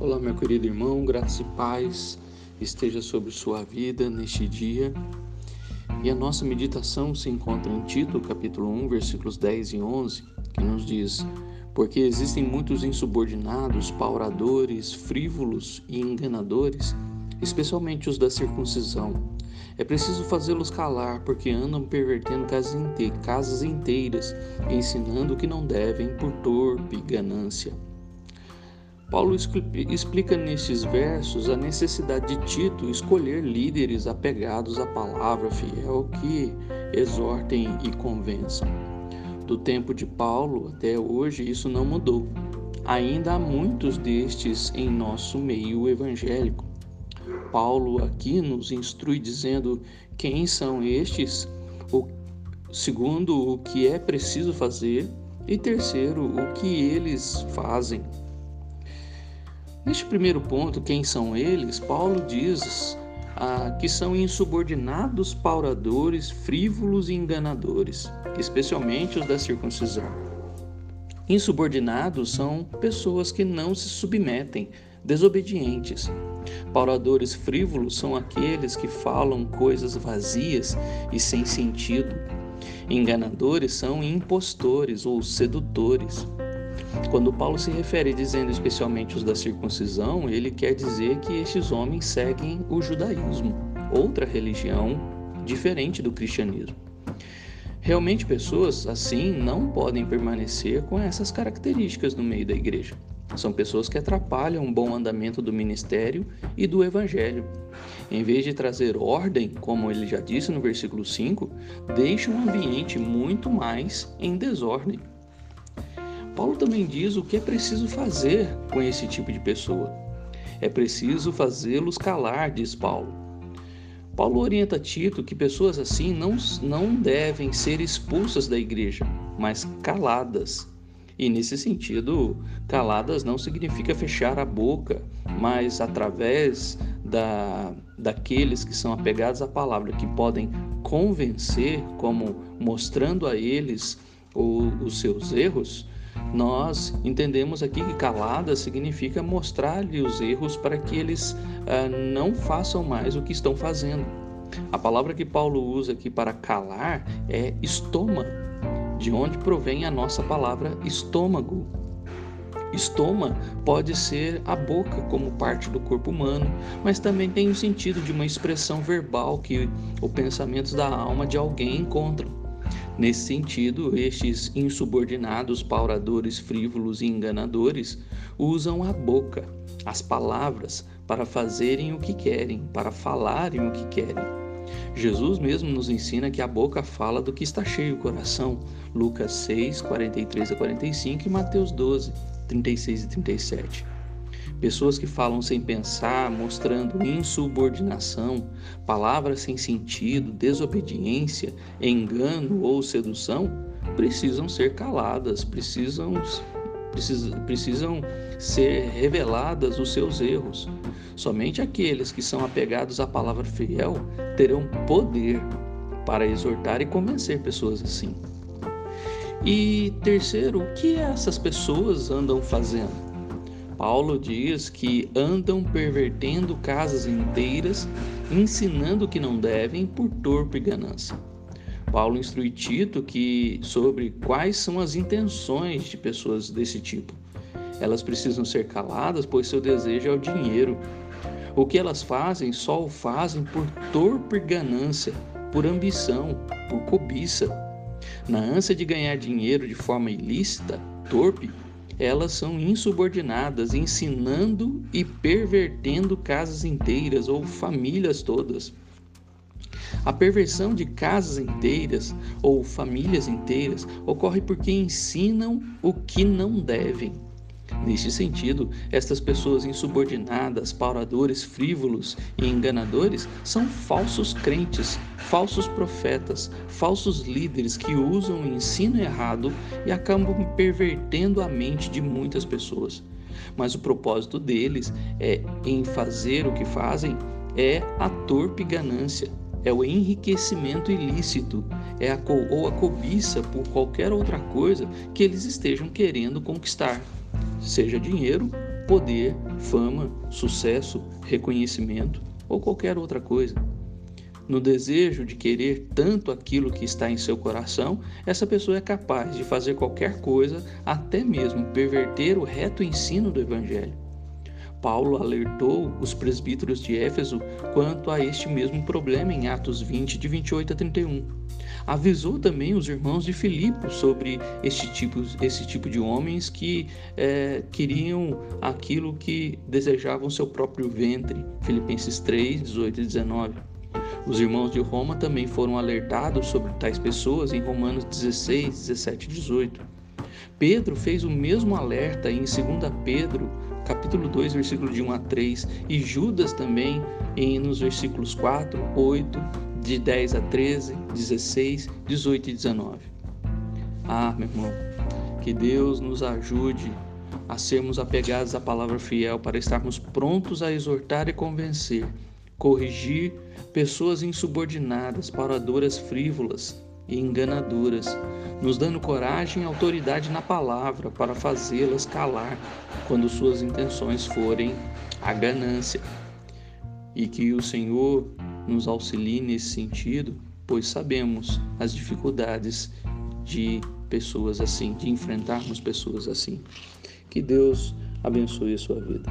Olá, meu querido irmão, graça e paz esteja sobre sua vida neste dia. E a nossa meditação se encontra em Tito, capítulo 1, versículos 10 e 11, que nos diz: Porque existem muitos insubordinados, pauradores, frívolos e enganadores, especialmente os da circuncisão. É preciso fazê-los calar, porque andam pervertendo casas inteiras, ensinando o que não devem por torpe ganância. Paulo explica nestes versos a necessidade de Tito escolher líderes apegados à palavra fiel que exortem e convençam. Do tempo de Paulo até hoje isso não mudou. Ainda há muitos destes em nosso meio evangélico. Paulo aqui nos instrui dizendo quem são estes, o, segundo o que é preciso fazer e terceiro o que eles fazem. Neste primeiro ponto, quem são eles? Paulo diz ah, que são insubordinados, pauradores, frívolos e enganadores, especialmente os da circuncisão. Insubordinados são pessoas que não se submetem, desobedientes. Pauradores frívolos são aqueles que falam coisas vazias e sem sentido. Enganadores são impostores ou sedutores. Quando Paulo se refere dizendo especialmente os da circuncisão, ele quer dizer que estes homens seguem o judaísmo, outra religião diferente do cristianismo. Realmente, pessoas assim não podem permanecer com essas características no meio da igreja. São pessoas que atrapalham o bom andamento do ministério e do evangelho. Em vez de trazer ordem, como ele já disse no versículo 5, deixam um ambiente muito mais em desordem. Paulo também diz o que é preciso fazer com esse tipo de pessoa. É preciso fazê-los calar, diz Paulo. Paulo orienta Tito que pessoas assim não, não devem ser expulsas da igreja, mas caladas. E nesse sentido, caladas não significa fechar a boca, mas através da, daqueles que são apegados à palavra, que podem convencer, como mostrando a eles o, os seus erros, nós entendemos aqui que calada significa mostrar-lhe os erros para que eles ah, não façam mais o que estão fazendo. A palavra que Paulo usa aqui para calar é estoma, de onde provém a nossa palavra estômago. Estoma pode ser a boca como parte do corpo humano, mas também tem o sentido de uma expressão verbal que os pensamentos da alma de alguém encontram. Nesse sentido, estes insubordinados, pauradores, frívolos e enganadores usam a boca, as palavras, para fazerem o que querem, para falarem o que querem. Jesus mesmo nos ensina que a boca fala do que está cheio o coração. Lucas 6, 43 a 45 e Mateus 12, 36 e 37. Pessoas que falam sem pensar, mostrando insubordinação, palavras sem sentido, desobediência, engano ou sedução, precisam ser caladas, precisam, precisam, ser reveladas os seus erros. Somente aqueles que são apegados à palavra fiel terão poder para exortar e convencer pessoas assim. E terceiro, o que essas pessoas andam fazendo? Paulo diz que andam pervertendo casas inteiras, ensinando que não devem por torpe ganância. Paulo instrui Tito que sobre quais são as intenções de pessoas desse tipo. Elas precisam ser caladas, pois seu desejo é o dinheiro. O que elas fazem só o fazem por torpe ganância, por ambição, por cobiça. Na ânsia de ganhar dinheiro de forma ilícita, torpe, elas são insubordinadas, ensinando e pervertendo casas inteiras ou famílias todas. A perversão de casas inteiras ou famílias inteiras ocorre porque ensinam o que não devem. Neste sentido, estas pessoas insubordinadas, pauradores, frívolos e enganadores são falsos crentes, falsos profetas, falsos líderes que usam o ensino errado e acabam pervertendo a mente de muitas pessoas. Mas o propósito deles é em fazer o que fazem é a torpe ganância, é o enriquecimento ilícito, é a ou a cobiça por qualquer outra coisa que eles estejam querendo conquistar seja dinheiro poder, fama, sucesso, reconhecimento ou qualquer outra coisa. No desejo de querer tanto aquilo que está em seu coração, essa pessoa é capaz de fazer qualquer coisa, até mesmo perverter o reto ensino do Evangelho. Paulo alertou os presbíteros de Éfeso quanto a este mesmo problema em Atos 20, de 28 a 31. Avisou também os irmãos de Filipe sobre este tipo, esse tipo de homens que é, queriam aquilo que desejavam seu próprio ventre. Filipenses 3, 18 e 19. Os irmãos de Roma também foram alertados sobre tais pessoas em Romanos 16, 17 e 18. Pedro fez o mesmo alerta em 2 Pedro capítulo 2, versículo de 1 a 3, e Judas também em, nos versículos 4, 8, de 10 a 13, 16, 18 e 19. Ah, meu irmão, que Deus nos ajude a sermos apegados à palavra fiel para estarmos prontos a exortar e convencer, corrigir pessoas insubordinadas, paradoras frívolas e enganadoras, nos dando coragem e autoridade na palavra para fazê-las calar quando suas intenções forem a ganância. E que o Senhor nos auxilie nesse sentido, pois sabemos as dificuldades de pessoas assim, de enfrentarmos pessoas assim. Que Deus abençoe a sua vida.